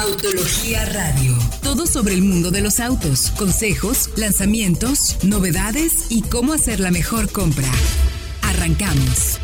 Autología Radio. Todo sobre el mundo de los autos, consejos, lanzamientos, novedades y cómo hacer la mejor compra. Arrancamos.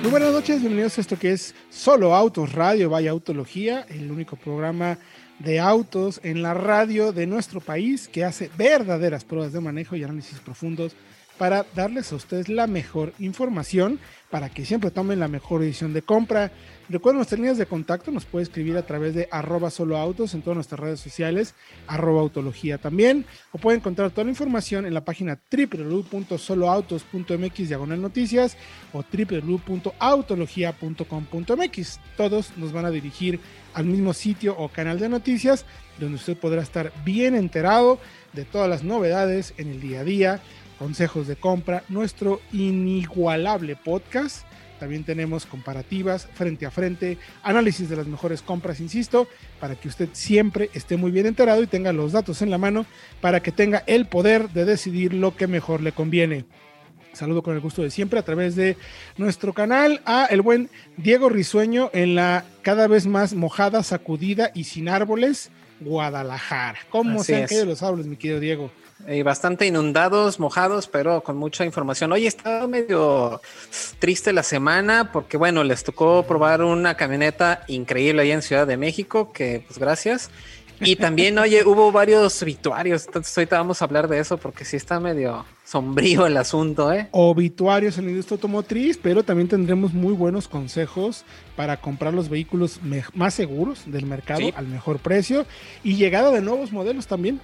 Muy buenas noches, bienvenidos a esto que es Solo Autos Radio, vaya Autología, el único programa de autos en la radio de nuestro país que hace verdaderas pruebas de manejo y análisis profundos para darles a ustedes la mejor información para que siempre tomen la mejor decisión de compra. Recuerden nuestras líneas de contacto, nos puede escribir a través de arroba soloautos en todas nuestras redes sociales, arroba autología también, o puede encontrar toda la información en la página www.soloautos.mx diagonal noticias o www.autologia.com.mx. Todos nos van a dirigir al mismo sitio o canal de noticias donde usted podrá estar bien enterado de todas las novedades en el día a día consejos de compra, nuestro inigualable podcast. También tenemos comparativas frente a frente, análisis de las mejores compras, insisto, para que usted siempre esté muy bien enterado y tenga los datos en la mano para que tenga el poder de decidir lo que mejor le conviene. Saludo con el gusto de siempre a través de nuestro canal a el buen Diego Risueño en la cada vez más mojada, sacudida y sin árboles Guadalajara. ¿Cómo se han caído los árboles, mi querido Diego? Eh, bastante inundados, mojados, pero con mucha información. Oye, está medio triste la semana porque, bueno, les tocó probar una camioneta increíble ahí en Ciudad de México, que pues gracias. Y también, oye, hubo varios obituarios, entonces ahorita vamos a hablar de eso porque sí está medio sombrío el asunto, ¿eh? Obituarios en la industria automotriz, pero también tendremos muy buenos consejos para comprar los vehículos más seguros del mercado al mejor precio y llegada de nuevos modelos también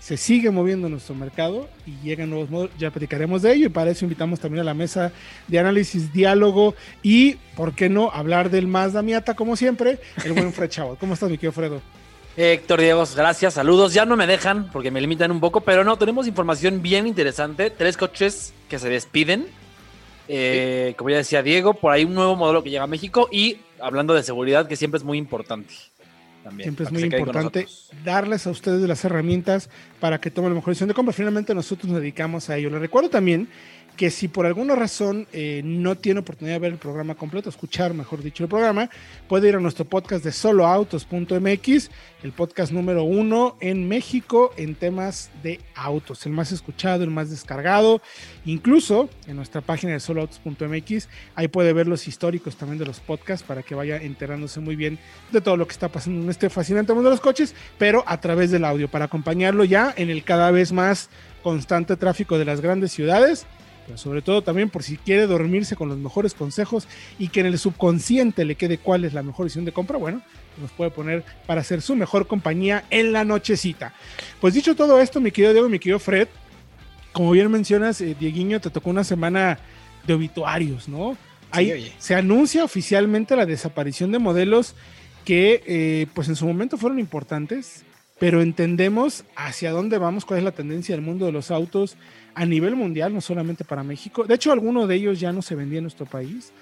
se sigue moviendo nuestro mercado y llegan nuevos modos, ya platicaremos de ello y para eso invitamos también a la mesa de análisis, diálogo y, ¿por qué no?, hablar del Mazda Miata como siempre, el buen Fred Chavo. ¿Cómo estás, mi querido Fredo? Héctor Diego, gracias, saludos. Ya no me dejan porque me limitan un poco, pero no, tenemos información bien interesante. Tres coches que se despiden. Eh, como ya decía Diego, por ahí un nuevo modelo que llega a México y hablando de seguridad, que siempre es muy importante. Siempre es muy importante darles a ustedes las herramientas para que tomen la mejor decisión de compra. Finalmente nosotros nos dedicamos a ello. Les recuerdo también que si por alguna razón eh, no tiene oportunidad de ver el programa completo, escuchar, mejor dicho, el programa, puede ir a nuestro podcast de soloautos.mx, el podcast número uno en México en temas de autos, el más escuchado, el más descargado, incluso en nuestra página de soloautos.mx, ahí puede ver los históricos también de los podcasts para que vaya enterándose muy bien de todo lo que está pasando en este fascinante mundo de los coches, pero a través del audio, para acompañarlo ya en el cada vez más constante tráfico de las grandes ciudades sobre todo también por si quiere dormirse con los mejores consejos y que en el subconsciente le quede cuál es la mejor decisión de compra, bueno, nos puede poner para ser su mejor compañía en la nochecita. Pues dicho todo esto, mi querido Diego, mi querido Fred, como bien mencionas, eh, Dieguiño, te tocó una semana de obituarios, ¿no? Ahí se anuncia oficialmente la desaparición de modelos que eh, pues en su momento fueron importantes, pero entendemos hacia dónde vamos, cuál es la tendencia del mundo de los autos a nivel mundial, no solamente para México. De hecho, alguno de ellos ya no se vendía en nuestro país,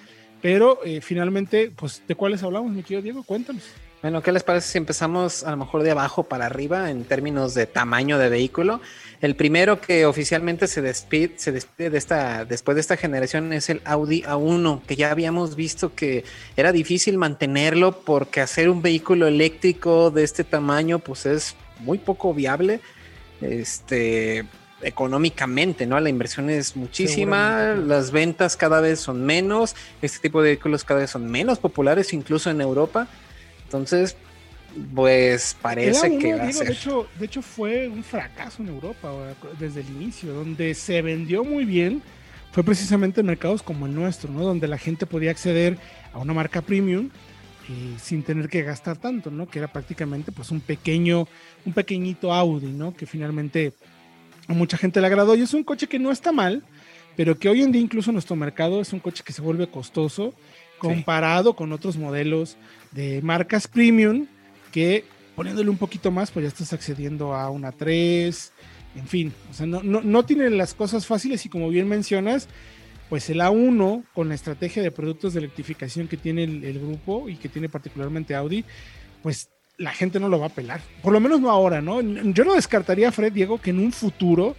pero eh, finalmente, pues, ¿de cuáles hablamos, mi querido Diego? Cuéntanos. Bueno, ¿qué les parece si empezamos a lo mejor de abajo para arriba en términos de tamaño de vehículo? El primero que oficialmente se despide, se despide de esta, después de esta generación es el Audi A1, que ya habíamos visto que era difícil mantenerlo porque hacer un vehículo eléctrico de este tamaño pues es muy poco viable. Este, económicamente, ¿no? La inversión es muchísima, las ventas cada vez son menos, este tipo de vehículos cada vez son menos populares, incluso en Europa. Entonces, pues parece que va a ser. De hecho, de hecho, fue un fracaso en Europa desde el inicio, donde se vendió muy bien, fue precisamente en mercados como el nuestro, ¿no? Donde la gente podía acceder a una marca premium eh, sin tener que gastar tanto, ¿no? Que era prácticamente pues un pequeño, un pequeñito Audi, ¿no? Que finalmente a mucha gente le agradó y es un coche que no está mal, pero que hoy en día incluso en nuestro mercado es un coche que se vuelve costoso comparado con otros modelos de marcas premium que poniéndole un poquito más pues ya estás accediendo a una 3, en fin, o sea, no, no, tiene las cosas fáciles y como bien mencionas, pues el A1 con la estrategia de productos de electrificación que tiene el, el grupo y que tiene particularmente Audi, pues la gente no lo va a pelar. Por lo menos no ahora, ¿no? Yo no descartaría, Fred, Diego, que en un futuro,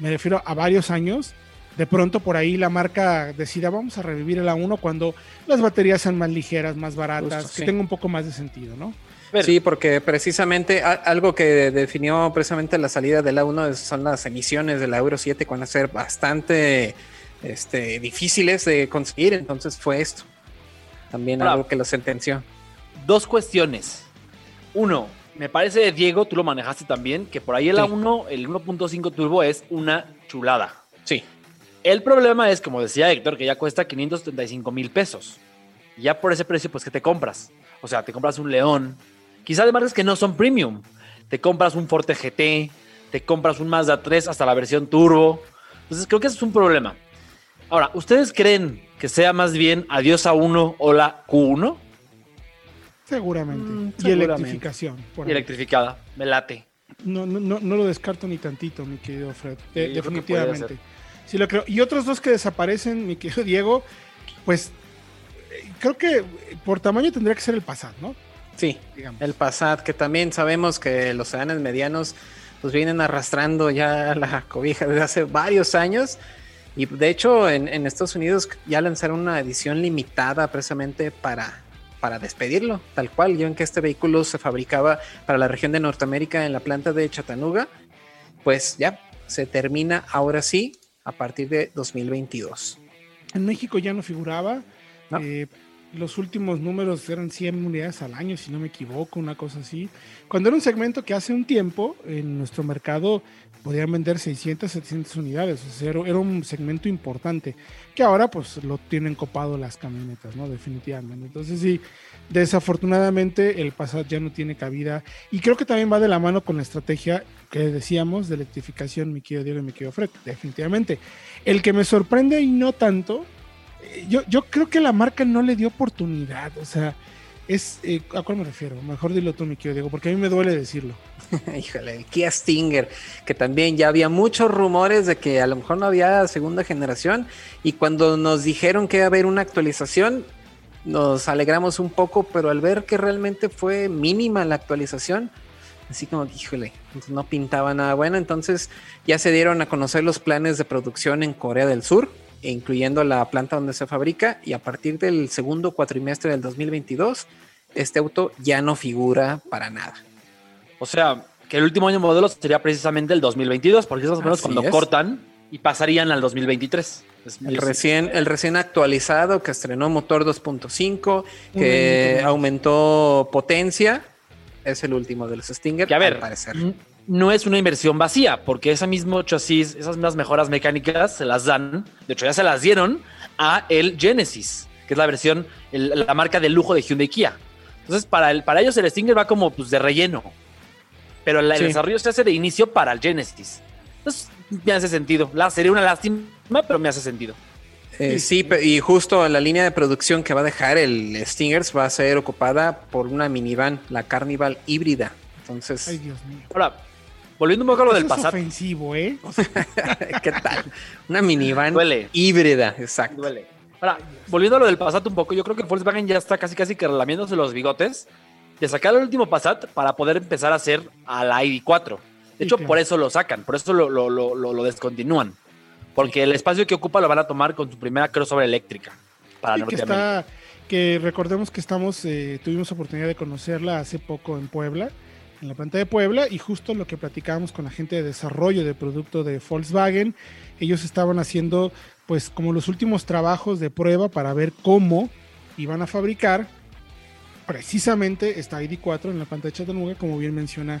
me refiero a varios años, de pronto por ahí la marca decida vamos a revivir el A1 cuando las baterías sean más ligeras, más baratas, que tenga un poco más de sentido, ¿no? Sí, porque precisamente algo que definió precisamente la salida del A1 son las emisiones del Euro 7 que van a ser bastante este, difíciles de conseguir, entonces fue esto. También algo que lo sentenció. Dos cuestiones. Uno, me parece, Diego, tú lo manejaste también, que por ahí el A1, el 1.5 turbo es una chulada. El problema es, como decía Héctor, que ya cuesta 535 mil pesos. Ya por ese precio, pues, ¿qué te compras? O sea, te compras un León, quizá de marcas que no son premium. Te compras un Forte GT, te compras un Mazda 3 hasta la versión turbo. Entonces, creo que ese es un problema. Ahora, ¿ustedes creen que sea más bien Adiós a 1 o la Q1? Seguramente. Mm, y electrificación. y electrificada, me late. No, no, no, lo descarto ni tantito, mi querido Fred. definitivamente. Sí lo creo. Y otros dos que desaparecen, mi querido Diego, pues eh, creo que por tamaño tendría que ser el Passat, ¿no? Sí, Digamos. el Passat, que también sabemos que los sedanes medianos pues vienen arrastrando ya la cobija desde hace varios años. Y de hecho en, en Estados Unidos ya lanzaron una edición limitada precisamente para para despedirlo, tal cual. Yo en que este vehículo se fabricaba para la región de Norteamérica en la planta de Chattanooga, pues ya se termina ahora sí a partir de 2022. En México ya no figuraba. Eh, los últimos números eran 100 unidades al año, si no me equivoco, una cosa así. Cuando era un segmento que hace un tiempo en nuestro mercado podían vender 600, 700 unidades, o sea, era un segmento importante, que ahora pues lo tienen copado las camionetas, ¿no? Definitivamente. Entonces sí, desafortunadamente el Passat ya no tiene cabida y creo que también va de la mano con la estrategia que decíamos de electrificación, mi querido Diego y mi querido Fred, definitivamente. El que me sorprende y no tanto, eh, yo, yo creo que la marca no le dio oportunidad, o sea, es, eh, ¿a cuál me refiero? Mejor dilo tú, mi querido Diego, porque a mí me duele decirlo. Híjole, el Kia Stinger, que también ya había muchos rumores de que a lo mejor no había segunda generación y cuando nos dijeron que iba a haber una actualización, nos alegramos un poco, pero al ver que realmente fue mínima la actualización, así como, híjole, no pintaba nada bueno, entonces ya se dieron a conocer los planes de producción en Corea del Sur, incluyendo la planta donde se fabrica, y a partir del segundo cuatrimestre del 2022, este auto ya no figura para nada. O sea, que el último año modelo sería precisamente el 2022, porque es más o menos cuando cortan y pasarían al 2023. el recién, el recién actualizado que estrenó motor 2.5, que aumentó potencia, es el último de los Stinger. Que a ver, parecer. No es una inversión vacía, porque ese mismo chasis, esas mismas mejoras mecánicas se las dan, de hecho ya se las dieron a el Genesis, que es la versión, la marca de lujo de Hyundai Kia. Entonces, para, el, para ellos el Stinger va como pues, de relleno pero el desarrollo se hace de inicio para el Genesis. Entonces, me hace sentido. La, sería una lástima, pero me hace sentido. Eh, sí, y justo la línea de producción que va a dejar el Stingers va a ser ocupada por una minivan, la Carnival híbrida. Entonces. Ay, Dios mío. Ahora, volviendo un poco a lo del pasado. Es ofensivo, ¿eh? ¿Qué tal? Una minivan híbrida, exacto. Duele. Ahora, volviendo a lo del pasado un poco, yo creo que Volkswagen ya está casi casi que relamiéndose los bigotes de sacar el último Passat para poder empezar a hacer a la ID4. De hecho, por eso lo sacan, por eso lo, lo, lo, descontinúan. Porque el espacio que ocupa lo van a tomar con su primera crossover eléctrica para que, está, que recordemos que estamos, eh, tuvimos oportunidad de conocerla hace poco en Puebla, en la planta de Puebla, y justo lo que platicábamos con la gente de desarrollo de producto de Volkswagen, ellos estaban haciendo pues como los últimos trabajos de prueba para ver cómo iban a fabricar precisamente está ID4 en la pantalla de Chattanooga, como bien menciona,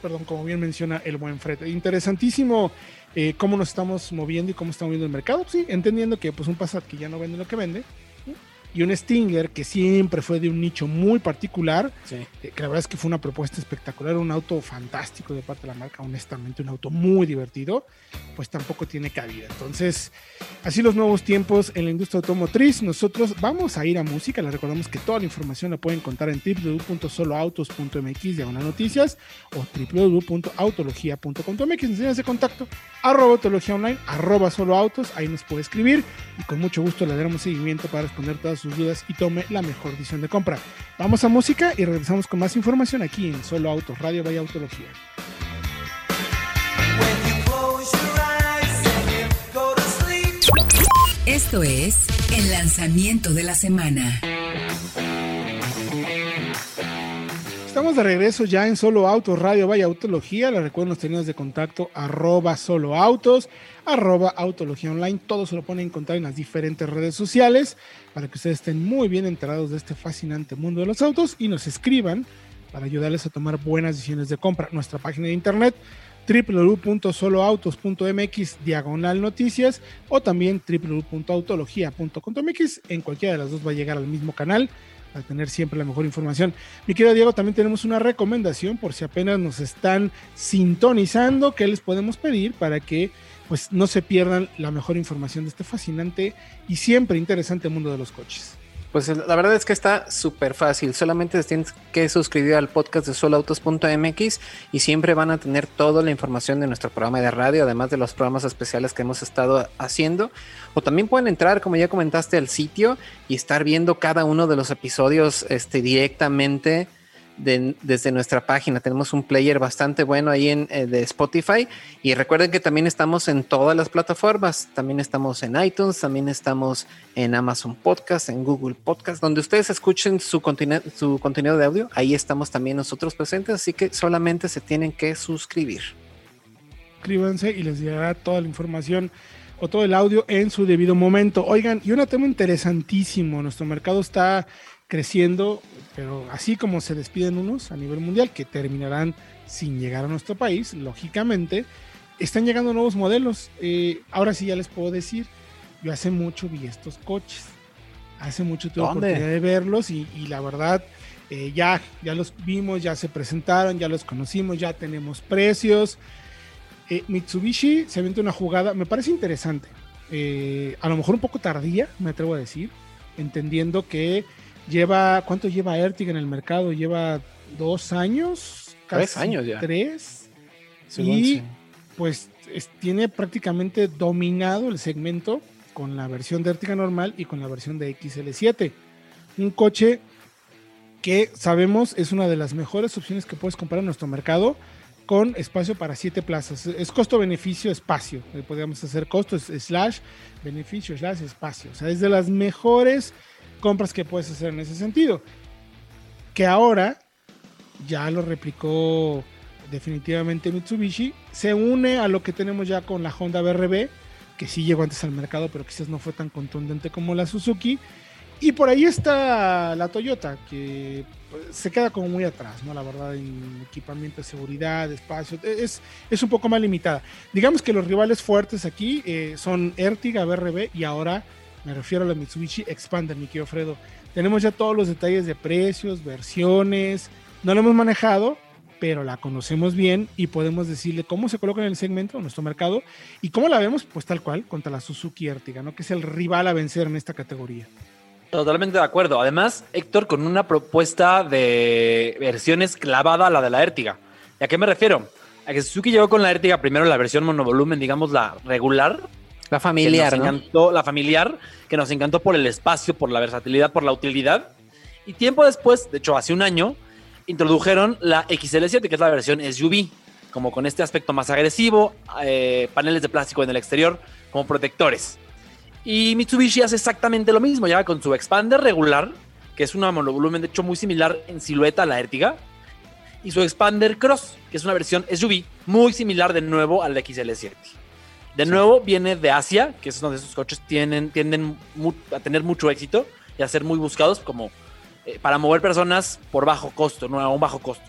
perdón, como bien menciona el buen Fred. Interesantísimo eh, cómo nos estamos moviendo y cómo está moviendo el mercado, sí, entendiendo que pues un Passat que ya no vende lo que vende, y un Stinger que siempre fue de un nicho muy particular, eh, que la verdad es que fue una propuesta espectacular, un auto fantástico de parte de la marca, honestamente, un auto muy divertido, pues tampoco tiene cabida. Entonces, así los nuevos tiempos en la industria automotriz, nosotros vamos a ir a música, les recordamos que toda la información la pueden encontrar en www.soloautos.mx, diagonal noticias, o www.autologia.com.mx, enseñas de contacto, arroba autología online, arroba soloautos, ahí nos puede escribir y con mucho gusto le daremos seguimiento para responder todas sus dudas y tome la mejor decisión de compra. Vamos a música y regresamos con más información aquí en Solo Autos, Radio Vaya Autología. Esto es el lanzamiento de la semana. Estamos de regreso ya en Solo Autos Radio Vaya Autología. Les recuerdo los tenidos de contacto arroba solo autos, arroba autología online. Todo se lo pueden encontrar en las diferentes redes sociales para que ustedes estén muy bien enterados de este fascinante mundo de los autos y nos escriban para ayudarles a tomar buenas decisiones de compra. Nuestra página de internet www.soloautos.mx diagonal noticias o también www.autologia.com.mx. En cualquiera de las dos va a llegar al mismo canal para tener siempre la mejor información. Mi querido Diego, también tenemos una recomendación por si apenas nos están sintonizando, ¿qué les podemos pedir para que pues no se pierdan la mejor información de este fascinante y siempre interesante mundo de los coches? Pues la verdad es que está súper fácil. Solamente tienes que suscribir al podcast de soloautos.mx y siempre van a tener toda la información de nuestro programa de radio, además de los programas especiales que hemos estado haciendo. O también pueden entrar, como ya comentaste, al sitio y estar viendo cada uno de los episodios este, directamente desde nuestra página. Tenemos un player bastante bueno ahí en, eh, de Spotify. Y recuerden que también estamos en todas las plataformas. También estamos en iTunes, también estamos en Amazon Podcast, en Google Podcast, donde ustedes escuchen su, su contenido de audio. Ahí estamos también nosotros presentes. Así que solamente se tienen que suscribir. Suscríbanse y les llegará toda la información o todo el audio en su debido momento. Oigan, y un tema interesantísimo. Nuestro mercado está creciendo, pero así como se despiden unos a nivel mundial que terminarán sin llegar a nuestro país, lógicamente, están llegando nuevos modelos. Eh, ahora sí ya les puedo decir, yo hace mucho vi estos coches, hace mucho tuve oportunidad de verlos y, la verdad eh, ya, ya los vimos, ya se presentaron, ya los conocimos, ya tenemos precios. Eh, Mitsubishi se avienta una jugada, me parece interesante, a lo mejor un poco tardía, me atrevo a decir, entendiendo que Lleva, ¿cuánto lleva Ertiga en el mercado? Lleva dos años, tres años ya. Tres. y pues tiene prácticamente dominado el segmento con la versión de Ertiga normal y con la versión de XL7. Un coche que sabemos es una de las mejores opciones que puedes comprar en nuestro mercado con espacio para siete plazas. Es costo-beneficio, espacio. Eh, podríamos hacer costo slash beneficio slash espacio. O sea, es de las mejores compras que puedes hacer en ese sentido. Que ahora ya lo replicó definitivamente Mitsubishi, se une a lo que tenemos ya con la Honda BRB, que sí llegó antes al mercado, pero quizás no fue tan contundente como la Suzuki. Y por ahí está la Toyota, que pues, se queda como muy atrás, ¿no? La verdad, en equipamiento de seguridad, espacio, es, es un poco más limitada. Digamos que los rivales fuertes aquí eh, son Ertiga, BRB y ahora me refiero a la Mitsubishi Expander, mi querido Fredo. Tenemos ya todos los detalles de precios, versiones. No la hemos manejado, pero la conocemos bien y podemos decirle cómo se coloca en el segmento, en nuestro mercado, y cómo la vemos, pues tal cual, contra la Suzuki Ertiga, ¿no? Que es el rival a vencer en esta categoría. Totalmente de acuerdo. Además, Héctor, con una propuesta de versiones clavada a la de la Ertiga. ¿Y a qué me refiero? A que Suzuki llegó con la Ertiga primero la versión monovolumen, digamos la regular, la familiar, encantó, La familiar, que nos encantó por el espacio, por la versatilidad, por la utilidad. Y tiempo después, de hecho hace un año, introdujeron la XL7, que es la versión SUV, como con este aspecto más agresivo, eh, paneles de plástico en el exterior como protectores. Y Mitsubishi hace exactamente lo mismo, ya con su expander regular, que es una monovolumen de hecho muy similar en silueta a la Ertiga, y su expander cross, que es una versión SUV muy similar de nuevo al XL7. De nuevo, viene de Asia, que es donde esos coches tienen, tienden a tener mucho éxito y a ser muy buscados como eh, para mover personas por bajo costo, no a un bajo costo.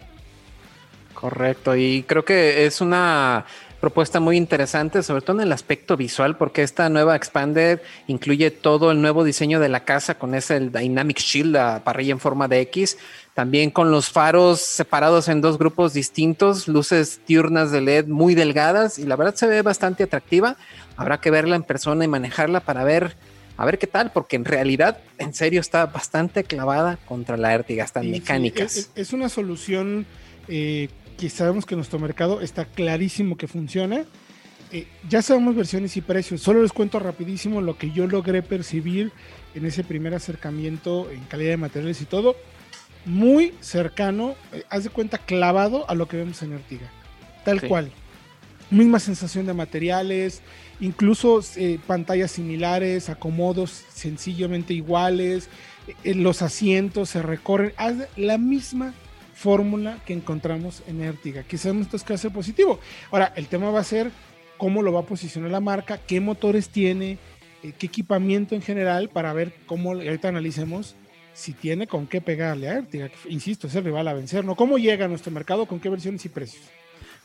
Correcto, y creo que es una propuesta muy interesante, sobre todo en el aspecto visual, porque esta nueva Expander incluye todo el nuevo diseño de la casa con ese Dynamic Shield, la parrilla en forma de X, también con los faros separados en dos grupos distintos, luces diurnas de LED muy delgadas y la verdad se ve bastante atractiva. Habrá que verla en persona y manejarla para ver a ver qué tal, porque en realidad, en serio, está bastante clavada contra la Ertiga, están mecánicas. es, una solución eh, que sabemos que nuestro mercado está clarísimo que funciona. Eh, ya sabemos versiones y precios. Solo les cuento rapidísimo lo que yo logré percibir en ese primer acercamiento en calidad de materiales y todo muy cercano, eh, haz de cuenta clavado a lo que vemos en Ertiga. Tal cual. misma sensación de materiales, incluso eh, pantallas similares, acomodos sencillamente iguales, eh, los asientos se recorren, la misma fórmula que encontramos en Ertiga. Quizás esto es que ser positivo. Ahora, el tema va a ser cómo lo va a posicionar la marca, qué motores tiene, eh, qué equipamiento en general, para ver cómo, ahorita analicemos si tiene con qué pegarle a Ertiga. Insisto, es el rival a vencer, ¿no? ¿Cómo llega a nuestro mercado? ¿Con qué versiones y precios?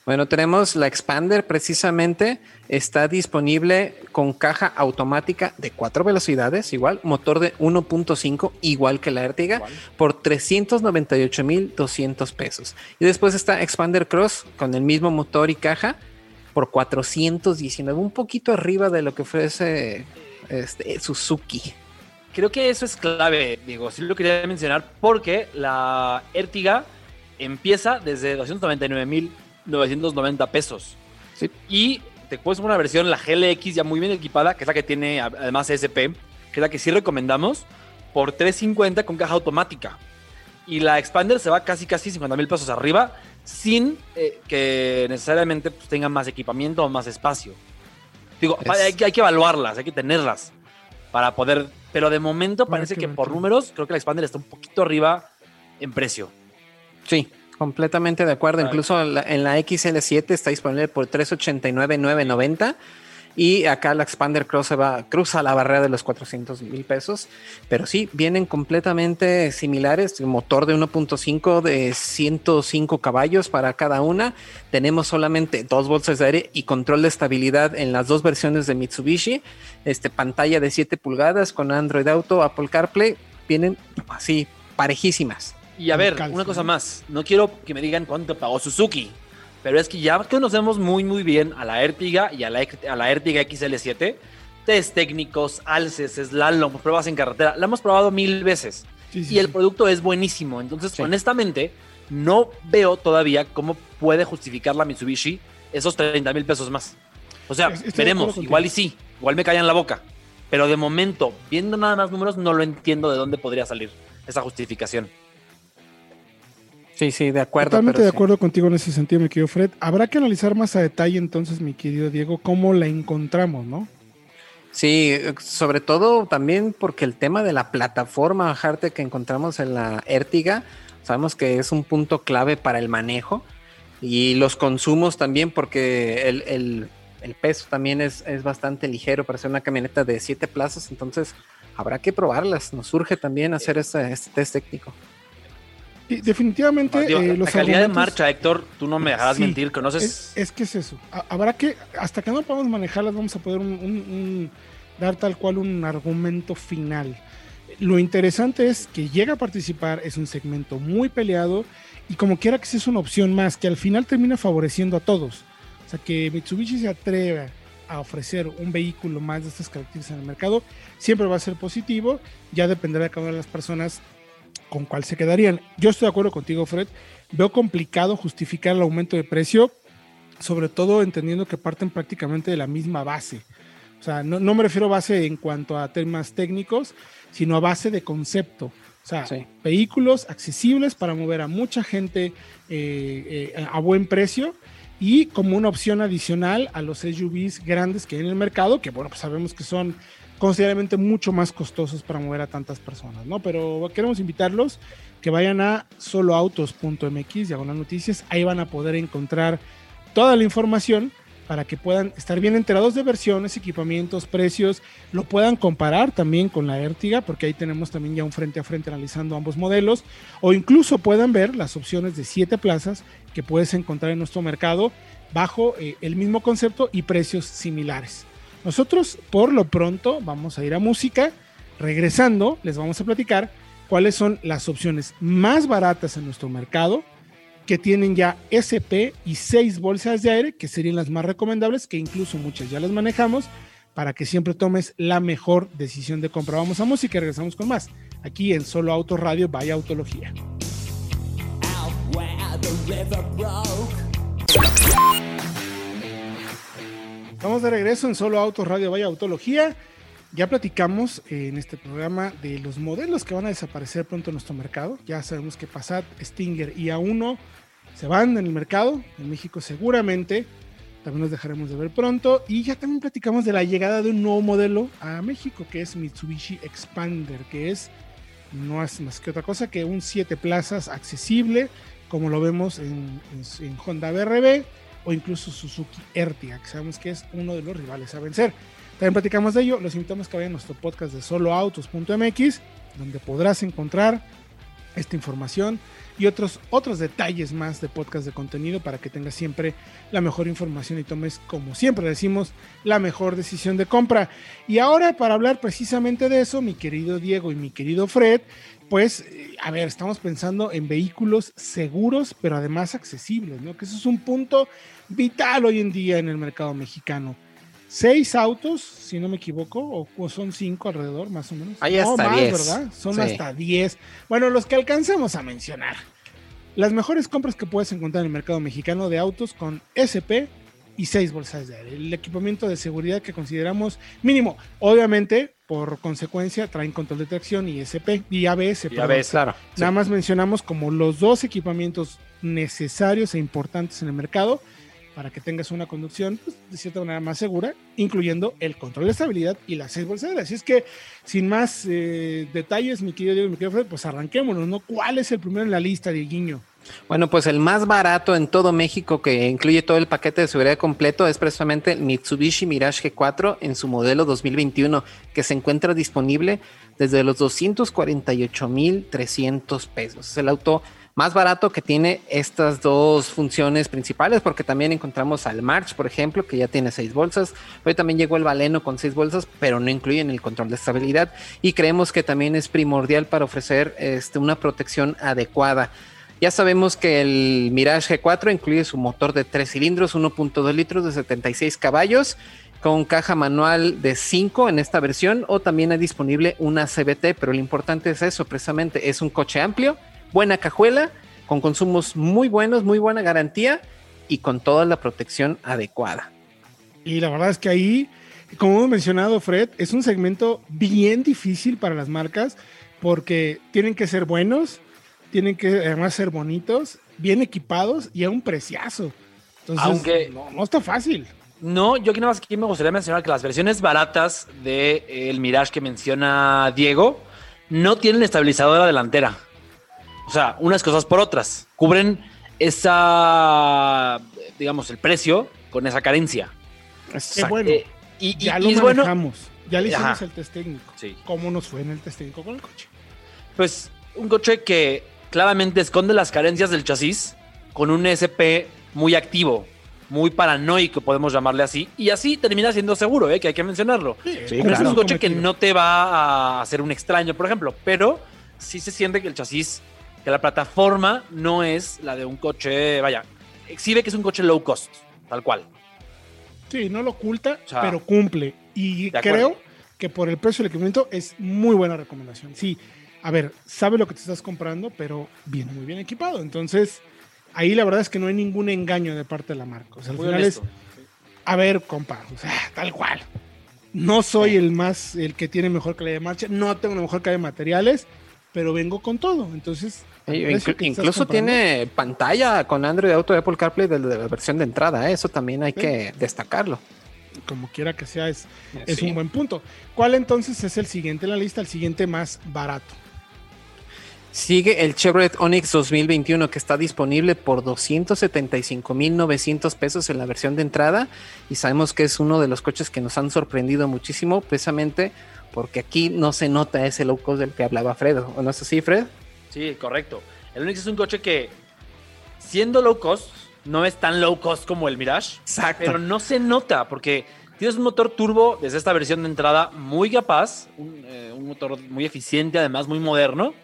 Bueno, tenemos la Expander precisamente, está disponible con caja automática de cuatro velocidades, igual, motor de 1.5, igual que la Ertiga, por 398,200 pesos. Y después está Expander Cross con el mismo motor y caja por 419, un poquito arriba de lo que ofrece este, Suzuki. Creo que eso es clave, digo, sí lo quería mencionar porque la Ertiga empieza desde 299 mil 990 pesos. Y te puedes una versión, la GLX ya muy bien equipada, que es la que tiene además SP, que es la que sí recomendamos, por 350 con caja automática. Y la Expander se va casi casi 50 mil pesos arriba, sin eh, que necesariamente pues, tenga más equipamiento o más espacio. Digo, hay, hay, que evaluarlas, hay que tenerlas para poder. Pero de momento parece que por números, creo que la Expander está un poquito arriba en precio. Sí, Completamente de acuerdo. Incluso en la, XL7 está disponible por 389,990. Y acá la Expander Cross se va, cruza la barrera de los 400 mil pesos. Pero sí, vienen completamente similares. motor de 1.5 de 105 caballos para cada una. Tenemos solamente dos bolsas de aire y control de estabilidad en las dos versiones de Mitsubishi. Este, pantalla de 7 pulgadas con Android Auto, Apple CarPlay. Vienen así, parejísimas. Y a ver, una cosa más. No quiero que me digan cuánto pagó Suzuki. Pero es que ya conocemos muy, muy bien a la Ertiga y a la, a la Ertiga XL7. Test técnicos, alces, slalom, pruebas en carretera. La hemos probado mil veces. y el producto es buenísimo. Entonces, honestamente, no veo todavía cómo puede justificar la Mitsubishi esos 30 mil pesos más. O sea, veremos. Igual y sí. Igual me callan la boca. Pero de momento, viendo nada más números, no lo entiendo de dónde podría salir esa justificación. Sí, sí, de acuerdo. Totalmente de acuerdo contigo en ese sentido, mi querido Fred. Habrá que analizar más a detalle entonces, mi querido Diego, cómo la encontramos, ¿no? Sí, sobre todo también porque el tema de la plataforma Harte que encontramos en la Ertiga, sabemos que es un punto clave para el manejo y los consumos también porque el, peso también es, es, bastante ligero para ser una camioneta de siete plazas, entonces habrá que probarlas. Nos surge también hacer este, este test técnico definitivamente eh, la calidad de marcha, Héctor, tú no me dejarás mentir, conoces. Es, que es eso. Habrá que, hasta que no podamos manejarlas, vamos a poder dar tal cual un argumento final. Lo interesante es que llega a participar, es un segmento muy peleado y como quiera que sea es una opción más, que al final termina favoreciendo a todos. O sea, que Mitsubishi se atreva a ofrecer un vehículo más de estas características en el mercado, siempre va a ser positivo, ya dependerá de cada una de las personas con cuál se quedarían. Yo estoy de acuerdo contigo, Fred. Veo complicado justificar el aumento de precio, sobre todo entendiendo que parten prácticamente de la misma base. O sea, no, me refiero a base en cuanto a temas técnicos, sino a base de concepto. O sea, vehículos accesibles para mover a mucha gente eh, eh, a buen precio y como una opción adicional a los SUVs grandes que hay en el mercado, que bueno, pues sabemos que son considerablemente mucho más costosos para mover a tantas personas, ¿no? Pero queremos invitarlos que vayan a soloautos.mx, diagonal noticias, ahí van a poder encontrar toda la información para que puedan estar bien enterados de versiones, equipamientos, precios, lo puedan comparar también con la Ertiga, porque ahí tenemos también ya un frente a frente analizando ambos modelos, o incluso puedan ver las opciones de siete plazas que puedes encontrar en nuestro mercado bajo eh, el mismo concepto y precios similares. Nosotros, por lo pronto, vamos a ir a música. Regresando, les vamos a platicar cuáles son las opciones más baratas en nuestro mercado que tienen ya SP y seis bolsas de aire, que serían las más recomendables, que incluso muchas ya las manejamos, para que siempre tomes la mejor decisión de compra. Vamos a música y regresamos con más. Aquí en Solo Auto Radio, vaya Autología. Estamos de regreso en Solo Autos Radio Vaya Autología. Ya platicamos en este programa de los modelos que van a desaparecer pronto en nuestro mercado. Ya sabemos que Passat, Stinger y A1 se van en el mercado. En México seguramente también nos dejaremos de ver pronto. Y ya también platicamos de la llegada de un nuevo modelo a México, que es Mitsubishi Expander, que es no es más que otra cosa que un 7 plazas accesible, como lo vemos en, Honda BRB o incluso Suzuki Ertiga, que sabemos que es uno de los rivales a vencer. También platicamos de ello, los invitamos a que vayan a nuestro podcast de soloautos.mx, donde podrás encontrar esta información y otros, otros detalles más de podcast de contenido para que tengas siempre la mejor información y tomes, como siempre decimos, la mejor decisión de compra. Y ahora para hablar precisamente de eso, mi querido Diego y mi querido Fred, pues, eh, a ver, estamos pensando en vehículos seguros, pero además accesibles, ¿no? Que eso es un punto vital hoy en día en el mercado mexicano seis autos, si no me equivoco, o, son cinco alrededor, más o menos. Hay hasta más, ¿verdad? Son hasta diez. Bueno, los que alcanzamos a mencionar. Las mejores compras que puedes encontrar en el mercado mexicano de autos con SP y seis bolsas de aire. El equipamiento de seguridad que consideramos mínimo. Obviamente, por consecuencia, traen control de tracción y SP y ABS. Y ABS, claro. Nada más mencionamos como los dos equipamientos necesarios e importantes en el mercado para que tengas una conducción pues, de cierta manera más segura, incluyendo el control de estabilidad y las seis bolsas Así es que, sin más eh, detalles, mi querido Diego y mi querido Fred, pues arranquémonos, ¿no? ¿Cuál es el primero en la lista, Dieguiño? Bueno, pues el más barato en todo México, que incluye todo el paquete de seguridad completo, es precisamente Mitsubishi Mirage G4 en su modelo 2021, que se encuentra disponible desde los 248,300 pesos. Es el auto más barato que tiene estas dos funciones principales, porque también encontramos al March, por ejemplo, que ya tiene seis bolsas. Hoy también llegó el Valeno con seis bolsas, pero no incluyen el control de estabilidad. Y creemos que también es primordial para ofrecer este, una protección adecuada. Ya sabemos que el Mirage G4 incluye su motor de tres cilindros, 1.2 litros de 76 caballos con caja manual de 5 en esta versión o también hay disponible una CBT, pero lo importante es eso, precisamente es un coche amplio, buena cajuela, con consumos muy buenos, muy buena garantía y con toda la protección adecuada. Y la verdad es que ahí, como hemos mencionado, Fred, es un segmento bien difícil para las marcas porque tienen que ser buenos, tienen que además ser bonitos, bien equipados y a un preciazo. Entonces, Aunque no, está fácil. No, yo aquí nada más aquí me gustaría mencionar que las versiones baratas del el Mirage que menciona Diego no tienen estabilizadora delantera. O sea, unas cosas por otras. Cubren esa, digamos, el precio con esa carencia. Qué bueno. Eh, y, ya lo manejamos. ya le hicimos el test técnico. Sí. ¿Cómo nos fue en el test técnico con el coche? Pues un coche que claramente esconde las carencias del chasis con un SP muy activo, muy paranoico, podemos llamarle así, y así termina siendo seguro, ¿eh? que hay que mencionarlo. Sí, claro. Es un coche que no te va a hacer un extraño, por ejemplo, pero sí se siente que el chasis que la plataforma no es la de un coche, vaya, exhibe que es un coche low cost, tal cual. Sí, no lo oculta, pero cumple. Y creo que por el precio del equipamiento es muy buena recomendación. Sí, a ver, sabe lo que te estás comprando, pero viene muy bien equipado. Entonces, ahí la verdad es que no hay ningún engaño de parte de la marca. O sea, al final es, a ver, compa, o sea, tal cual. No soy el más, el que tiene mejor calidad de marcha, no tengo la mejor calidad de materiales, pero vengo con todo. Entonces, incluso tiene pantalla con Android Auto de Apple CarPlay de, la versión de entrada. ¿eh? Eso también hay que destacarlo. Como quiera que sea, es, es un buen punto. ¿Cuál entonces es el siguiente en la lista? El siguiente más barato. Sigue el Chevrolet Onix 2021 que está disponible por 275.900 pesos en la versión de entrada y sabemos que es uno de los coches que nos han sorprendido muchísimo precisamente porque aquí no se nota ese low cost del que hablaba Fred, ¿o no es así, Fred? Sí, correcto. El Onix es un coche que, siendo low cost, no es tan low cost como el Mirage. Exacto. Pero no se nota porque tienes un motor turbo desde esta versión de entrada muy capaz, un, eh, motor muy eficiente, además muy moderno.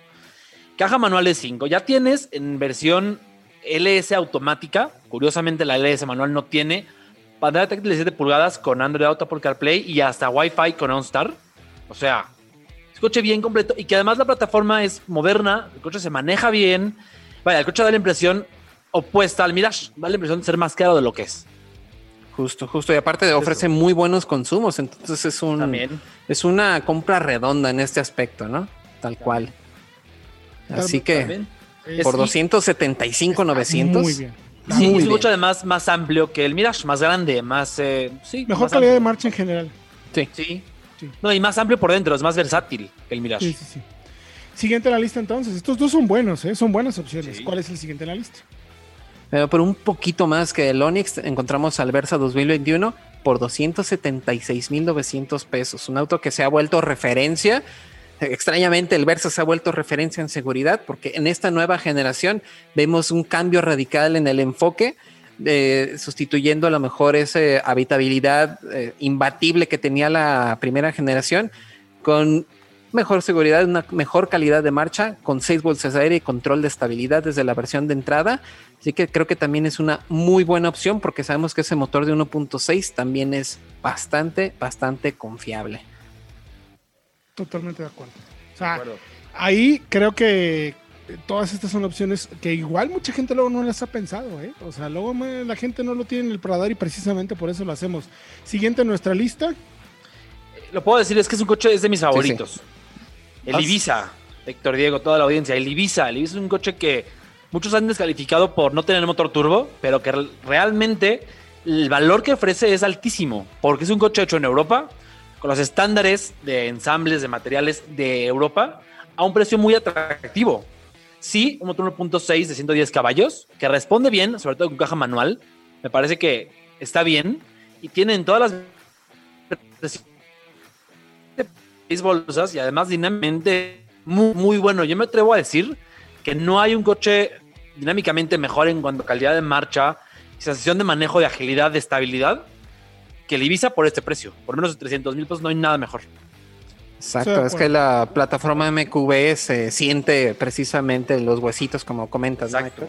Caja manual de 5. Ya tienes en versión LS automática. Curiosamente, la LS manual no tiene pantalla táctil de 7 pulgadas con Android Auto por CarPlay y hasta Wi-Fi con OnStar. O sea, coche bien completo y que además la plataforma es moderna, el coche se maneja bien. Vaya, el coche da la impresión opuesta al Mirage, da la impresión de ser más caro de lo que es. Justo, justo. Y aparte ofrece muy buenos consumos, entonces es un es una compra redonda en este aspecto, ¿no? Tal cual. Así que por 275 900 muy bien. Sí, es un coche además más amplio que el Mirage, más grande, más... Eh, sí, Mejor calidad de marcha en general. Sí. sí. No, y más amplio por dentro, es más versátil que el Mirage. Sí, sí, sí. Siguiente en la lista entonces. Estos dos son buenos, ¿eh? son buenas opciones. ¿Cuál es el siguiente en la lista? Pero por un poquito más que el Onix, encontramos al Versa 2021 por 276.900 pesos. Un auto que se ha vuelto referencia. Extrañamente, el Versa se ha vuelto referencia en seguridad porque en esta nueva generación vemos un cambio radical en el enfoque. Sustituyendo a lo mejor esa habitabilidad eh, imbatible que tenía la primera generación con mejor seguridad, una mejor calidad de marcha, con 6 bolsas de aire y control de estabilidad desde la versión de entrada. Así que creo que también es una muy buena opción porque sabemos que ese motor de 1.6 también es bastante, bastante confiable. Totalmente de acuerdo. O sea, ahí creo que todas estas son opciones que igual mucha gente luego no las ha pensado, ¿eh? O sea, luego la gente no lo tiene en el radar y precisamente por eso lo hacemos. Siguiente en nuestra lista. Lo puedo decir, es que es un coche, es de mis favoritos. El Ibiza, Héctor Diego, toda la audiencia. El Ibiza, el Ibiza es un coche que muchos han descalificado por no tener motor turbo, pero que realmente el valor que ofrece es altísimo, porque es un coche hecho en Europa, con los estándares de ensambles de materiales de Europa, a un precio muy atractivo. Sí, un motor 1.6 de 110 caballos, que responde bien, sobre todo con caja manual. Me parece que está bien y tienen todas las bolsas y además dinámicamente muy, muy bueno. Yo me atrevo a decir que no hay un coche dinámicamente mejor en cuanto a calidad de marcha, sensación de manejo, de agilidad, de estabilidad, que el Ibiza por este precio. Por menos de 300 mil pesos no hay nada mejor. Exacto, es que la plataforma MQB se siente precisamente los huesitos, como comentas. Exacto.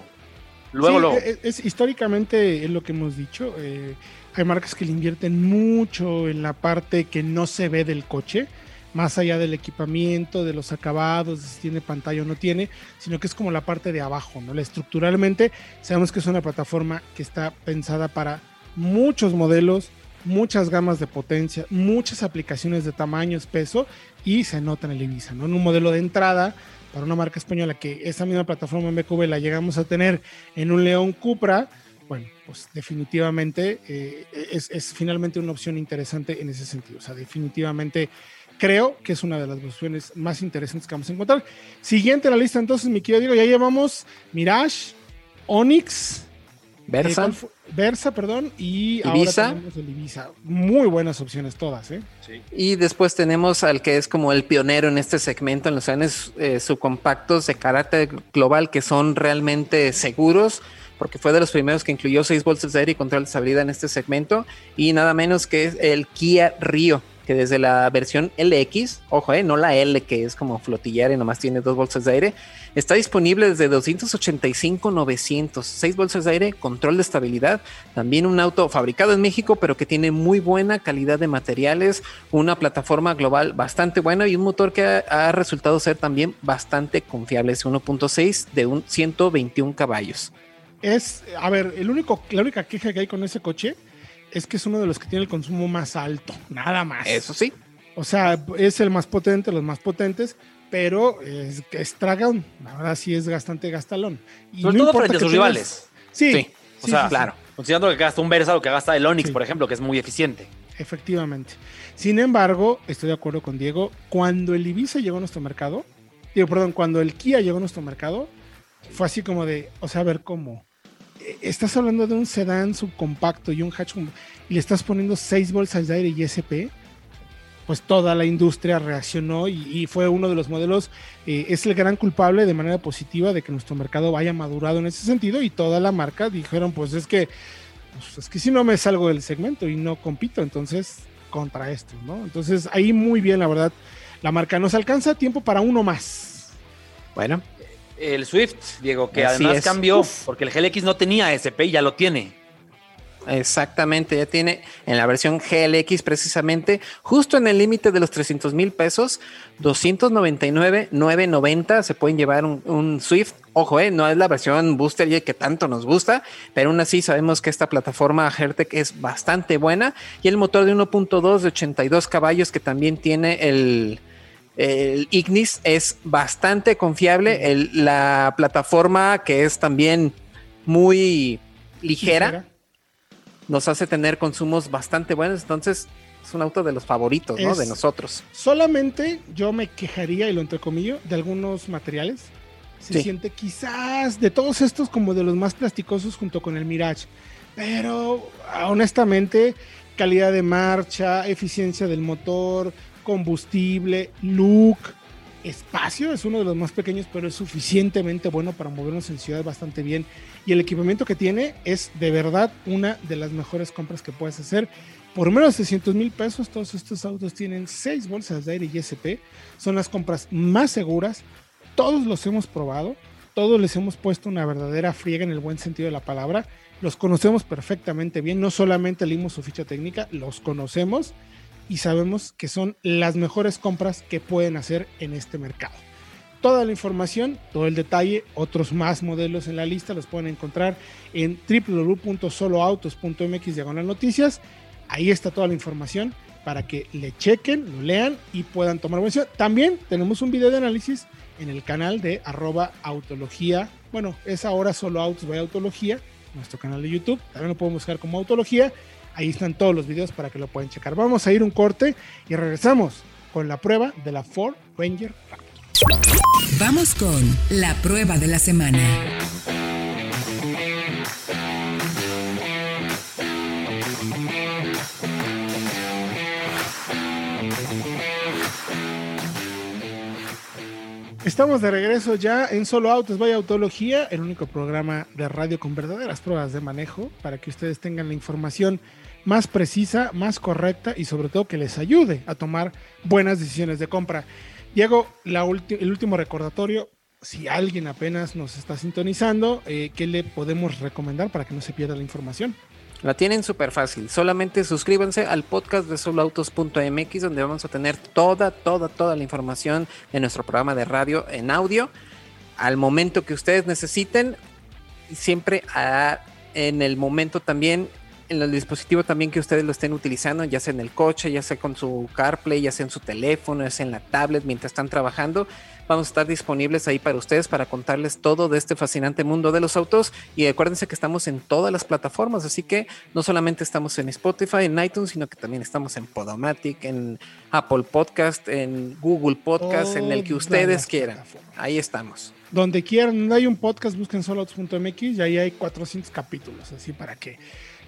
Luego, luego. Es, históricamente es lo que hemos dicho. Eh, hay marcas que le invierten mucho en la parte que no se ve del coche más allá del equipamiento, de los acabados, de si tiene pantalla o no tiene, sino que es como la parte de abajo, ¿no? Estructuralmente sabemos que es una plataforma que está pensada para muchos modelos, muchas gamas de potencia, muchas aplicaciones de tamaños, peso y se nota en el Ibiza, ¿no? En un modelo de entrada para una marca española que esa misma plataforma MQB la llegamos a tener en un León Cupra, bueno, pues definitivamente eh, es, es finalmente una opción interesante en ese sentido. O sea, definitivamente creo que es una de las opciones más interesantes que vamos a encontrar. Siguiente en la lista, entonces, mi querido Diego, ya llevamos Mirage, Onix, Versa, eh, Versa, perdón, y Ibiza. ahora tenemos el Ibiza. Muy buenas opciones todas, ¿eh? Y después tenemos al que es como el pionero en este segmento, en los años eh, subcompactos de carácter global que son realmente seguros porque fue de los primeros que incluyó 6 bolsas de aire y control de estabilidad en este segmento, y nada menos que el Kia Rio, que desde la versión LX, ojo, eh, no la L que es como flotillar y nomás tiene dos bolsas de aire, está disponible desde 285 900, seis bolsas de aire, control de estabilidad, también un auto fabricado en México pero que tiene muy buena calidad de materiales, una plataforma global bastante buena y un motor que ha, resultado ser también bastante confiable, es 1.6 de un 121 caballos. Es, a ver, el único, la única queja que hay con ese coche es que es uno de los que tiene el consumo más alto, nada más. Eso sí. O sea, es el más potente, los más potentes, pero es, es tragón. La verdad sí es bastante gastalón. Y Sobre todo frente a sus rivales. Sí, O sea, claro. Considerando que gasta un Versa o que gasta el Onix, por ejemplo, que es muy eficiente. Efectivamente. Sin embargo, estoy de acuerdo con Diego. Cuando el Ibiza llegó a nuestro mercado, digo, perdón, cuando el Kia llegó a nuestro mercado, fue así como de, o sea, a ver cómo estás hablando de un sedán subcompacto y un hatch y le estás poniendo seis bolsas de aire y SP, pues toda la industria reaccionó y, fue uno de los modelos, eh, es el gran culpable de manera positiva de que nuestro mercado vaya madurado en ese sentido y toda la marca dijeron, pues es que, pues es que si no me salgo del segmento y no compito, entonces contra esto, ¿no? Entonces ahí muy bien, la verdad, la marca nos alcanza tiempo para uno más. Bueno, el Swift, Diego, que además cambió porque el GLX no tenía SP y ya lo tiene. Exactamente, ya tiene en la versión GLX precisamente, justo en el límite de los 300 mil pesos, 299, 990 se pueden llevar un, Swift. Ojo, eh, no es la versión Booster que tanto nos gusta, pero aún así sabemos que esta plataforma Hertec es bastante buena y el motor de 1.2 de 82 caballos que también tiene el, el Ignis es bastante confiable. la plataforma que es también muy ligera, nos hace tener consumos bastante buenos. Entonces, es un auto de los favoritos, ¿no? De nosotros. Solamente yo me quejaría, y lo entrecomillo, de algunos materiales. Se siente quizás de todos estos como de los más plasticosos junto con el Mirage. Pero honestamente, calidad de marcha, eficiencia del motor, combustible, look, espacio, es uno de los más pequeños, pero es suficientemente bueno para movernos en ciudad bastante bien. Y el equipamiento que tiene es de verdad una de las mejores compras que puedes hacer. Por menos de 600 mil pesos, todos estos autos tienen 6 bolsas de aire y SP. Son las compras más seguras. Todos los hemos probado. Todos les hemos puesto una verdadera friega en el buen sentido de la palabra. Los conocemos perfectamente bien. No solamente leímos su ficha técnica, los conocemos y sabemos que son las mejores compras que pueden hacer en este mercado. Toda la información, todo el detalle, otros más modelos en la lista los pueden encontrar en www.soloautos.mx diagonal noticias. Ahí está toda la información para que le chequen, lo lean y puedan tomar buena También tenemos un video de análisis en el canal de arroba autología. Bueno, es ahora solo autos by autología, nuestro canal de YouTube. También lo pueden buscar como autología Ahí están todos los videos para que lo puedan checar. Vamos a ir un corte y regresamos con la prueba de la Ford Ranger Raptor. Vamos con la prueba de la semana. Estamos de regreso ya en Solo Autos Vaya Autología, el único programa de radio con verdaderas pruebas de manejo para que ustedes tengan la información más precisa, más correcta y sobre todo que les ayude a tomar buenas decisiones de compra. Diego, el último recordatorio, si alguien apenas nos está sintonizando, eh, ¿qué le podemos recomendar para que no se pierda la información? La tienen súper fácil. Solamente suscríbanse al podcast de soloautos.mx donde vamos a tener toda, toda, toda la información de nuestro programa de radio en audio al momento que ustedes necesiten. Siempre en el momento también, en el dispositivo también que ustedes lo estén utilizando, ya sea en el coche, ya sea con su CarPlay, ya sea en su teléfono, ya sea en la tablet mientras están trabajando Vamos a estar disponibles ahí para ustedes para contarles todo de este fascinante mundo de los autos. Y acuérdense que estamos en todas las plataformas, así que no solamente estamos en Spotify, en iTunes, sino que también estamos en Podomatic, en Apple Podcast, en Google Podcast, en el que ustedes quieran. Ahí estamos. Donde quieran, donde hay un podcast, busquen soloautos.mx y ahí hay 400 capítulos, así para que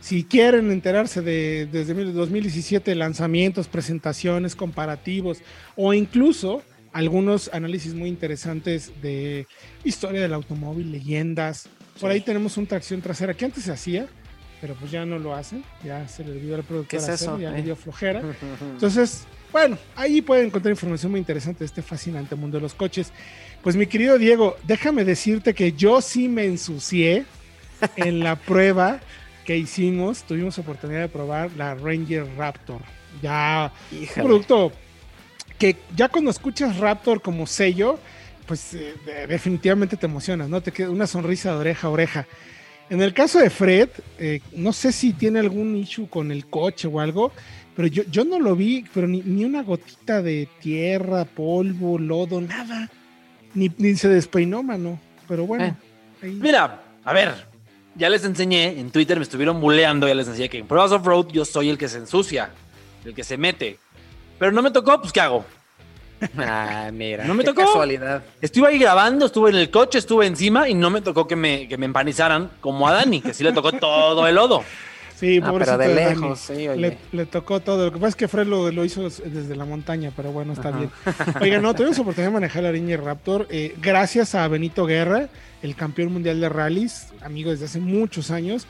si quieren enterarse de desde 2017 lanzamientos, presentaciones, comparativos o incluso algunos análisis muy interesantes de historia del automóvil, leyendas. Por ahí tenemos un tracción trasera que antes se hacía, pero pues ya no lo hacen, ya se le olvidó al productor ¿Qué es eso? ya le dio flojera. Entonces, bueno, ahí pueden encontrar información muy interesante de este fascinante mundo de los coches. Pues mi querido Diego, déjame decirte que yo sí me ensucié en la prueba que hicimos. Tuvimos oportunidad de probar la Ranger Raptor. Ya, un producto que ya cuando escuchas Raptor como sello, pues eh, definitivamente te emocionas, ¿no? Te queda una sonrisa de oreja a oreja. En el caso de Fred, eh, no sé si tiene algún issue con el coche o algo, pero yo, yo no lo vi, pero ni, una gotita de tierra, polvo, lodo, nada. Ni, se despeinó, mano. Pero bueno. Eh, mira, a ver, ya les enseñé, en Twitter me estuvieron buleando, ya les enseñé que en Pruebas of Road yo soy el que se ensucia, el que se mete. Pero no me tocó, pues ¿qué hago? Ah, mira. No me tocó. Casualidad. Estuve ahí grabando, estuve en el coche, estuve encima y no me tocó que me, que me empanizaran como a Dani, que sí le tocó todo el lodo. Sí, ah, pero de lejos, sí, oye. Le, tocó todo. Lo que pasa es que Fred lo, lo hizo desde la montaña, pero bueno, está bien. Oiga, no, tuvimos oportunidad de manejar la Ringer Raptor eh, gracias a Benito Guerra, el campeón mundial de rallies, amigo desde hace muchos años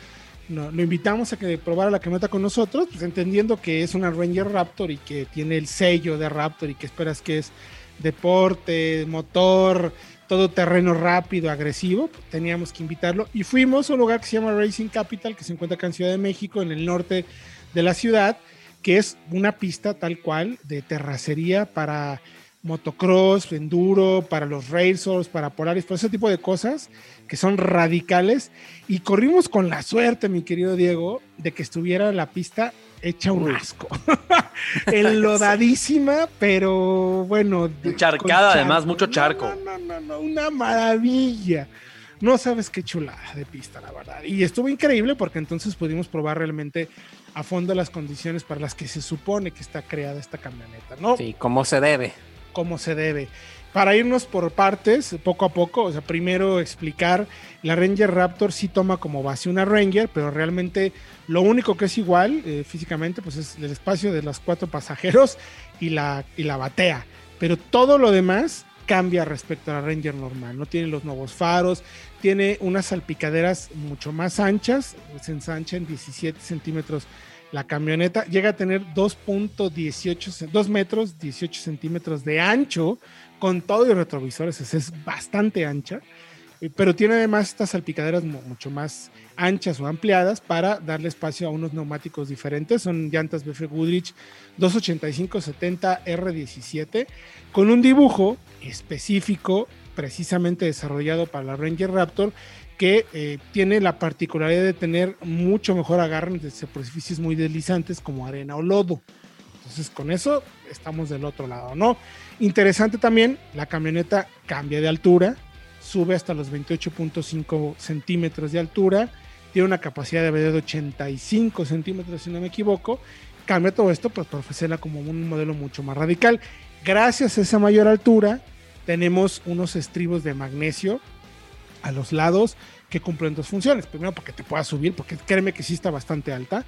no, lo invitamos a que probara la camioneta con nosotros, pues entendiendo que es una Ranger Raptor y que tiene el sello de Raptor y que esperas que es deporte, motor, todo terreno rápido, agresivo, teníamos que invitarlo. Y fuimos a un lugar que se llama Racing Capital, que se encuentra acá en Ciudad de México, en el norte de la ciudad, que es una pista tal cual de terracería para motocross, enduro, para los racers, para polaris, todo ese tipo de cosas que son radicales. Y corrimos con la suerte, mi querido Diego, de que estuviera la pista hecha un asco. Enlodadísima, pero bueno. Charcada, además, mucho charco. No, no, no, una maravilla. No sabes qué chulada de pista, la verdad. Y estuvo increíble porque entonces pudimos probar realmente a fondo las condiciones para las que se supone que está creada esta camioneta, ¿no? Sí, como se debe. Como se debe. Para irnos por partes, poco a poco, o sea, primero explicar, la Ranger Raptor sí toma como base una Ranger, pero realmente lo único que es igual eh, físicamente, pues es el espacio de los cuatro pasajeros y la, y la batea. Pero todo lo demás cambia respecto a la Ranger normal. No tiene los nuevos faros, tiene unas salpicaderas mucho más anchas, se ensancha en 17 centímetros la camioneta, llega a tener 2.18, 2 metros 18 centímetros de ancho con todo y retrovisores, es bastante ancha, eh, pero tiene además estas salpicaderas mucho más anchas o ampliadas para darle espacio a unos neumáticos diferentes. Son llantas BF Goodrich 285-70 R17 con un dibujo específico precisamente desarrollado para la Ranger Raptor que eh, tiene la particularidad de tener mucho mejor agarre desde superficies muy deslizantes como arena o lodo. Entonces con eso estamos del otro lado, ¿no? Interesante también, la camioneta cambia de altura, sube hasta los 28.5 centímetros de altura, tiene una capacidad de de 85 centímetros si no me equivoco, cambia todo esto pues por ofrecerla como un modelo mucho más radical. Gracias a esa mayor altura, tenemos unos estribos de magnesio a los lados que cumplen dos funciones. Primero, para que te puedas subir, porque créeme que sí está bastante alta.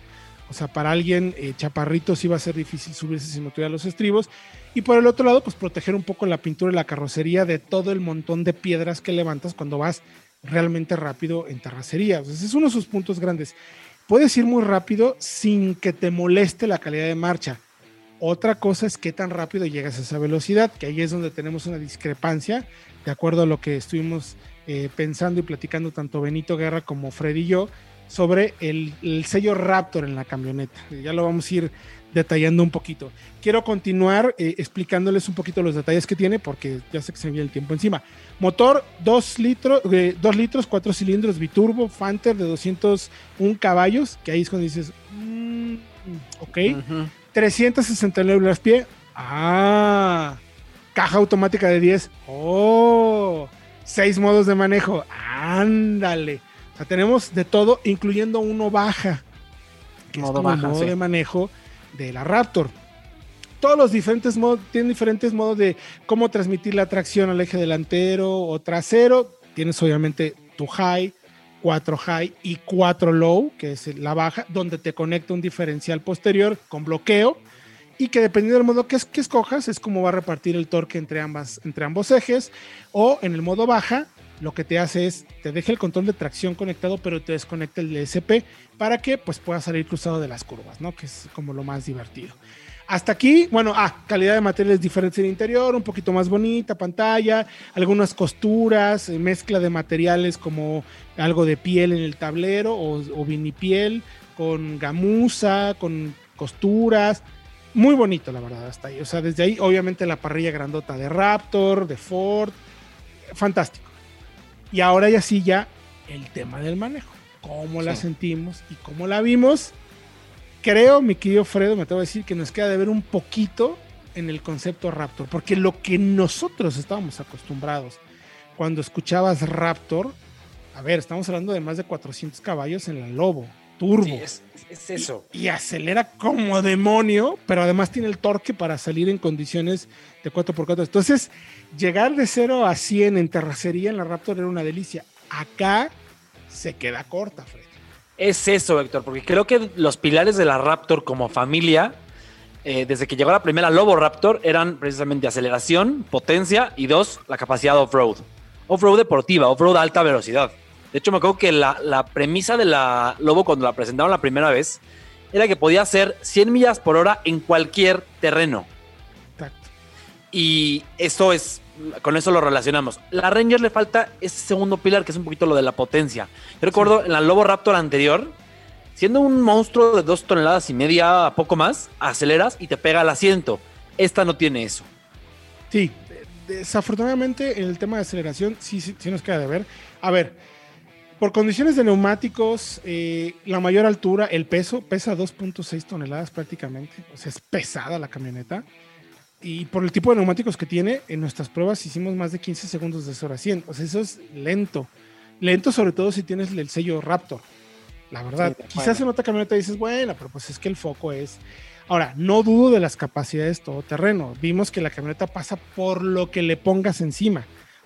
O sea, para alguien eh, chaparrito sí va a ser difícil subirse si no tuviera los estribos. Y por el otro lado, pues proteger un poco la pintura y la carrocería de todo el montón de piedras que levantas cuando vas realmente rápido en terracería. ese es uno de sus puntos grandes. Puedes ir muy rápido sin que te moleste la calidad de marcha. Otra cosa es qué tan rápido llegas a esa velocidad, que ahí es donde tenemos una discrepancia, de acuerdo a lo que estuvimos eh, pensando y platicando tanto Benito Guerra como Freddy y yo, sobre el, sello Raptor en la camioneta. Ya lo vamos a ir detallando un poquito. Quiero continuar eh, explicándoles un poquito los detalles que tiene porque ya sé que se me viene el tiempo encima. Motor 2 litros, eh, 2 litros, 4 cilindros biturbo, Fanter de 201 caballos, que ahí es cuando dices, mm, ok. 369 libras pie. Ah, caja automática de 10. Oh, 6 modos de manejo. Ándale. O sea, tenemos de todo, incluyendo uno baja, que es como el modo de manejo de la Raptor. Todos los diferentes modos, tienen diferentes modos de cómo transmitir la tracción al eje delantero o trasero. Tienes obviamente tu high, 4 high y 4 low, que es la baja, donde te conecta un diferencial posterior con bloqueo y que dependiendo del modo que, que escojas es como va a repartir el torque entre, ambas, entre ambos ejes o en el modo baja lo que te hace es te deja el control de tracción conectado pero te desconecta el DSP para que pues puedas salir cruzado de las curvas, ¿no? Que es como lo más divertido. Hasta aquí, bueno, ah, calidad de materiales diferentes en interior, un poquito más bonita, pantalla, algunas costuras, eh, mezcla de materiales como algo de piel en el tablero o, o vinipiel, con gamuza, con costuras. Muy bonito, la verdad, hasta ahí. O sea, desde ahí, obviamente, la parrilla grandota de Raptor, de Ford. Fantástico. Y ahora ya sí, ya el tema del manejo. Cómo la sentimos y cómo la vimos creo, mi querido Fredo, me atrevo a decir que nos queda de ver un poquito en el concepto Raptor, porque lo que nosotros estábamos acostumbrados cuando escuchabas Raptor, a ver, estamos hablando de más de 400 caballos en la Lobo, turbo. es, eso. Y, acelera como demonio, pero además tiene el torque para salir en condiciones de 4x4. Entonces, llegar de 0 a 100 en terracería en la Raptor era una delicia. Acá se queda corta, Fredo es eso, Héctor, porque creo que los pilares de la Raptor como familia, eh, desde que llegó la primera Lobo Raptor, eran precisamente aceleración, potencia y dos, la capacidad off-road. Off-road deportiva, off-road alta velocidad. De hecho, me acuerdo que la, premisa de la Lobo cuando la presentaron la primera vez era que podía hacer 100 millas por hora en cualquier terreno. Exacto. Y eso es con eso lo relacionamos. La Ranger le falta ese segundo pilar, que es un poquito lo de la potencia. Yo recuerdo en la Lobo Raptor anterior, siendo un monstruo de dos toneladas y media, a poco más, aceleras y te pega al asiento. Esta no tiene eso. Sí, desafortunadamente en el tema de aceleración sí, sí, nos queda de ver. A ver, por condiciones de neumáticos, eh, la mayor altura, el peso, pesa 2.6 toneladas prácticamente. O sea, es pesada la camioneta y por el tipo de neumáticos que tiene, en nuestras pruebas hicimos más de 15 segundos de 0 a 100. O sea, eso es lento. Lento sobre todo si tienes el sello Raptor. La verdad, quizás en otra camioneta dices, bueno, pero pues es que el foco es... Ahora, no dudo de las capacidades todoterreno. Vimos que la camioneta pasa por lo que le pongas encima,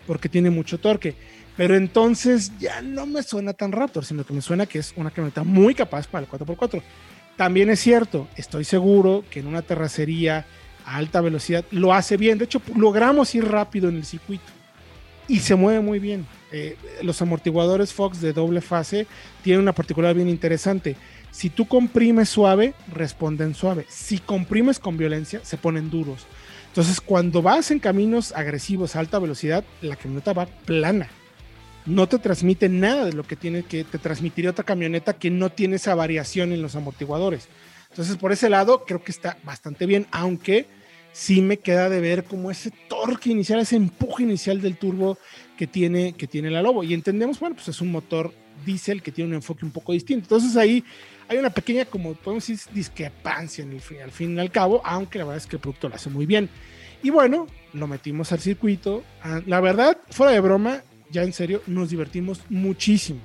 porque tiene mucho torque. Pero entonces ya no me suena tan Raptor, sino que me suena que es una camioneta muy capaz para el 4x4. También es cierto, estoy seguro que en una terracería a alta velocidad lo hace bien. De hecho, logramos ir rápido en el circuito y se mueve muy bien. Eh, los amortiguadores Fox de doble fase tienen una particular bien interesante. Si tú comprimes suave, responden suave. Si comprimes con violencia, se ponen duros. Entonces, cuando vas en caminos agresivos a alta velocidad, la camioneta va plana. No te transmite nada de lo que tiene que te transmitiría otra camioneta que no tiene esa variación en los amortiguadores. Entonces, por ese lado, creo que está bastante bien, aunque sí me queda de ver como ese torque inicial, ese empuje inicial del turbo que tiene, que tiene la Lobo. Y entendemos, bueno, pues es un motor diésel que tiene un enfoque un poco distinto. Entonces ahí hay una pequeña, como podemos decir, discrepancia al fin y al cabo, aunque la verdad es que el producto lo hace muy bien. Y bueno, lo metimos al circuito. Ah, la verdad, fuera de broma, ya en serio, nos divertimos muchísimo.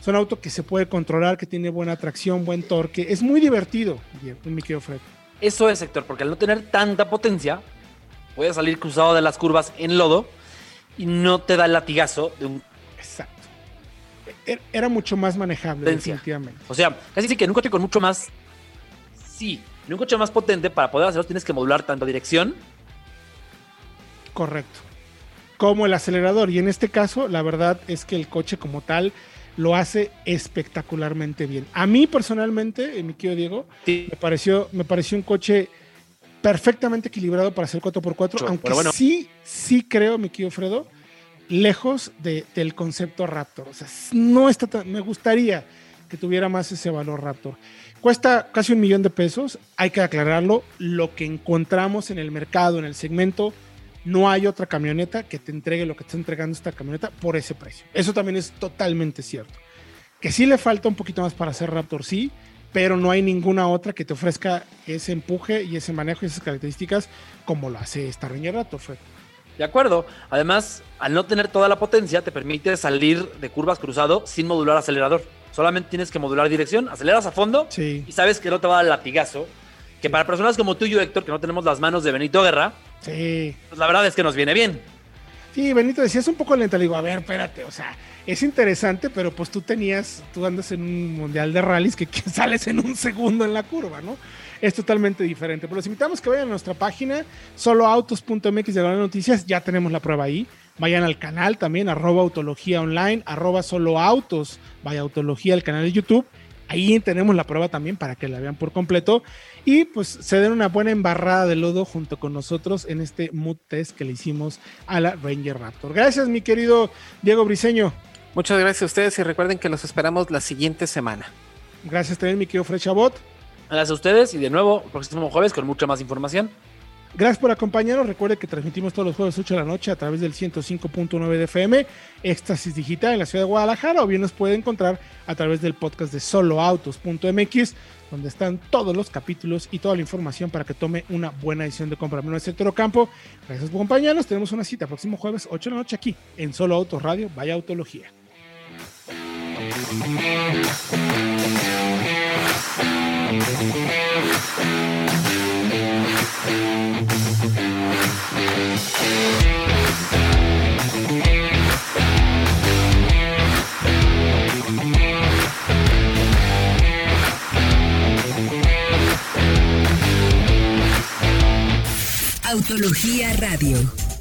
Es un auto que se puede controlar, que tiene buena tracción, buen torque. Es muy divertido, mi querido Fred. Eso es, sector, porque al no tener tanta potencia, puede salir cruzado de las curvas en lodo y no te da el latigazo de un. Exacto. E-, era mucho más manejable, definitivamente. O sea, casi sí que en un coche con mucho más. Sí, en un coche más potente, para poder hacerlo, tienes que modular tanto dirección. Correcto. Como el acelerador. Y en este caso, la verdad es que el coche como tal lo hace espectacularmente bien. A mí personalmente, mi querido Diego, me, pareció, me pareció un coche perfectamente equilibrado para ser 4x4, aunque sí, sí creo, mi querido Fredo, lejos del concepto Raptor. O sea, no está tan, me gustaría que tuviera más ese valor Raptor. Cuesta casi un millón de pesos, hay que aclararlo, lo que encontramos en el mercado, en el segmento, no hay otra camioneta que te entregue lo que está entregando esta camioneta por ese precio. Eso también es totalmente cierto. Que sí le falta un poquito más para hacer Raptor, sí, pero no hay ninguna otra que te ofrezca ese empuje y ese manejo y esas características como lo hace esta Ranger Raptor. De acuerdo. Además, al no tener toda la potencia, te permite salir de curvas cruzado sin modular acelerador. Solamente tienes que modular dirección, aceleras a fondo y sabes que no te va a dar latigazo. Que para personas como tú y yo, Héctor, que no tenemos las manos de Benito Guerra, Sí. Pues la verdad es que nos viene bien. Sí, Benito decía, es un poco lenta. Le digo, a ver, espérate, o sea, es interesante, pero pues tú tenías, tú andas en un mundial de rallies que sales en un segundo en la curva, ¿no? Es totalmente diferente. Pero los invitamos que vayan a nuestra página, soloautos.mx de las noticias, ya tenemos la prueba ahí. Vayan al canal también, arroba autología online, arroba soloautos, vaya autología al canal de YouTube Ahí tenemos la prueba también para que la vean por completo y pues se den una buena embarrada de lodo junto con nosotros en este mood test que le hicimos a la Ranger Raptor. Gracias mi querido Diego Briseño. Muchas gracias a ustedes y recuerden que los esperamos la siguiente semana. Gracias también mi querido Frechabot. Gracias a ustedes y de nuevo próximo jueves con mucha más información. Gracias por acompañarnos. Recuerde que transmitimos todos los jueves 8 de la noche a través del 105.9 de FM, Éxtasis Digital en la ciudad de Guadalajara, o bien nos puede encontrar a través del podcast de soloautos.mx, donde están todos los capítulos y toda la información para que tome una buena decisión de compra. en sector campo. Gracias por acompañarnos. Tenemos una cita próximo jueves 8 de la noche aquí en Solo Autos Radio. Vaya Autología. Autología Radio.